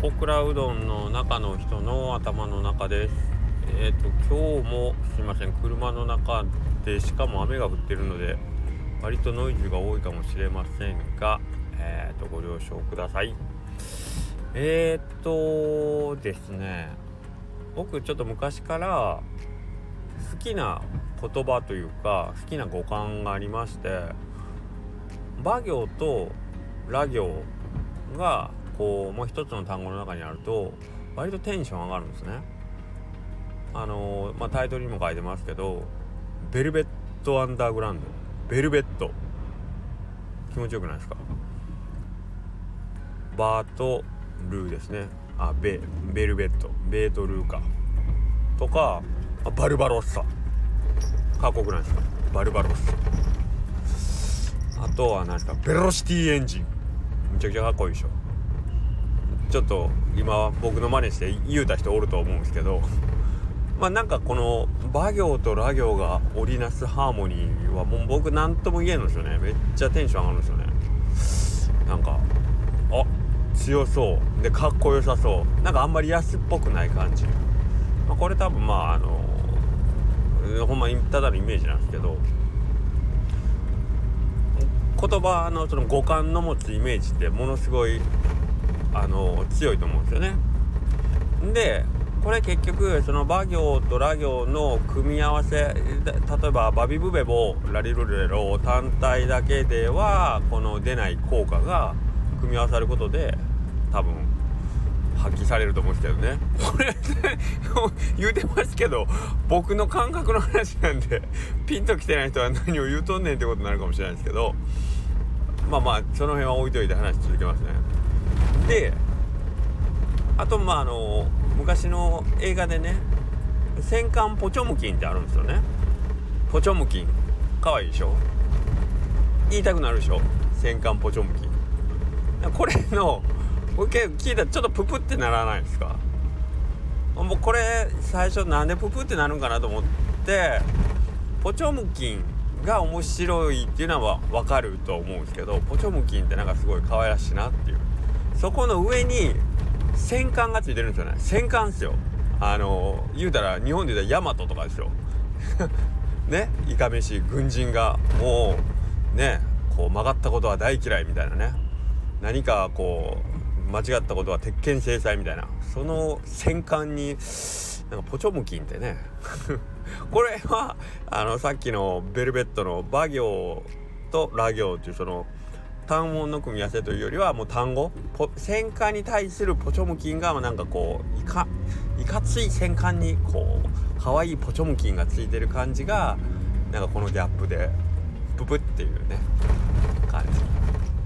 小倉うどんの中の人の頭の中です。えっ、と今日もすいません車の中でしかも雨が降ってるので割とノイズが多いかもしれませんがえっ、とご了承ください。えっ、とですね僕ちょっと昔から好きな言葉というか好きな語感がありまして馬行とラ行がこうもう一つの単語の中にあると割とテンション上がるんですね。あの、まあ、タイトルにも書いてますけど「ベルベット・アンダーグラウンド」「ベルベット」気持ちよくないですか？バーとルーですね。あベベルベットベートルーか。とかバルバロッサ。かっこよくないですか？バルバロッサ。あとは何ですか？ベロシティエンジンめちゃくちゃかっこいいでしょ。ちょっと今僕の真似して言うた人おると思うんですけどまあなんかこの馬行とラ行が織りなすハーモニーはもう僕何とも言えんのですよね。めっちゃテンション上がるんですよね。なんかあ強そう。でかっこよさそう。なんかあんまり安っぽくない感じ、まあ、これ多分まああのほんまにただのイメージなんですけど言葉のその五感の持つイメージってものすごいあの強いと思うんですよね。でこれ結局その馬行とラ行の組み合わせ例えばバビブベボラリルレロ単体だけではこの出ない効果が組み合わさることで多分発揮されると思うんですけどねこれ 言うてますけど僕の感覚の話なんでピンときてない人は何を言うとんねんってことになるかもしれないですけどまあまあその辺は置いといて話続けますねであとまああの昔の映画でね戦艦ポチョムキンってあるんですよね。ポチョムキン。かわいいでしょ？言いたくなるでしょ？戦艦ポチョムキン。これの僕聞いたらちょっとププってならないですか？もうこれ最初なんでププってなるんかなと思ってポチョムキンが面白いっていうのは分かると思うんですけどポチョムキンってなんかすごい可愛らしいなっていう。そこの上に戦艦がついてるんですよね。戦艦っすよ。あの言うたら日本で言うたらヤマトとかですよ。ね？いかめし軍人がもうねこう曲がったことは大嫌いみたいなね。何かこう間違ったことは鉄拳制裁みたいな。その戦艦になんかポチョムキンってね。これはあのさっきのベルベットの馬行とラ行っていうその単音の組み合わせというよりはもう単語？戦艦に対するポチョムキンがなんかこういかいかつい戦艦にこう可愛いポチョムキンがついてる感じがなんかこのギャップでププっていうね感じ。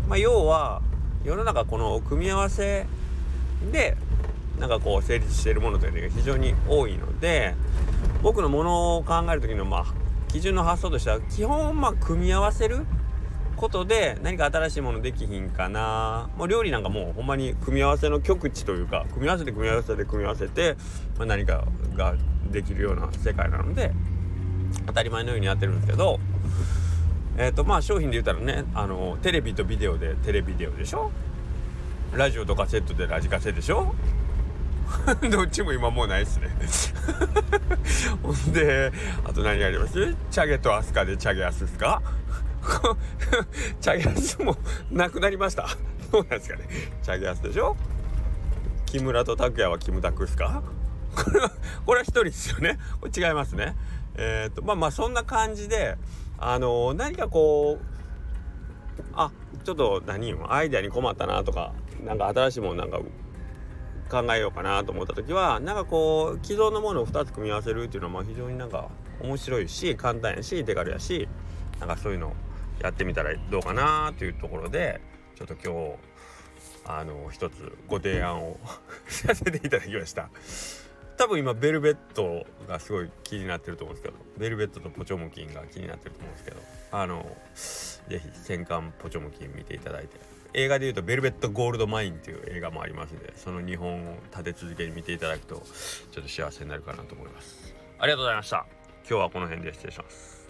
まあ、要は世の中この組み合わせでなんかこう成立しているものというのが非常に多いので僕のものを考える時のまあ基準の発想としては基本まあ組み合わせることで何か新しいものできひんかな。もう料理なんかもうほんまに組み合わせの極致というか組み合わせて組み合わせて組み合わせて、まあ、何かができるような世界なので当たり前のようにやってるんですけどえっ、ー、とまあ商品で言ったらねあのテレビとビデオでテレビデオでしょ？ラジオとカセットでラジカセでしょ？どっちも今もうないっすね。ほんであと何やります？チャゲとアスカでチャゲアスっすか？チャゲアスもなくなりました。どうなんですかね。チャゲアスでしょ？木村と拓哉はキムタクっすか？これはこれは一人ですよね。これ違いますね。えっ、ー、とまあまあそんな感じであのー、何かこうあちょっと何アイデアに困ったなとかなんか新しいものなんか考えようかなと思った時はなんかこう既存のものを2つ組み合わせるっていうのはまあ非常になんか面白いし簡単やし手軽やしなんかそういうのやってみたらどうかなというところでちょっと今日あの一つご提案をさせていただきました。多分今ベルベットがすごい気になってると思うんですけどベルベットとポチョムキンが気になってると思うんですけどあの是非戦艦ポチョムキン見ていただいて映画でいうと「ベルベット・ゴールド・マイン」っていう映画もありますんでその2本を立て続けに見ていただくとちょっと幸せになるかなと思います。ありがとうございました。今日はこの辺で失礼します。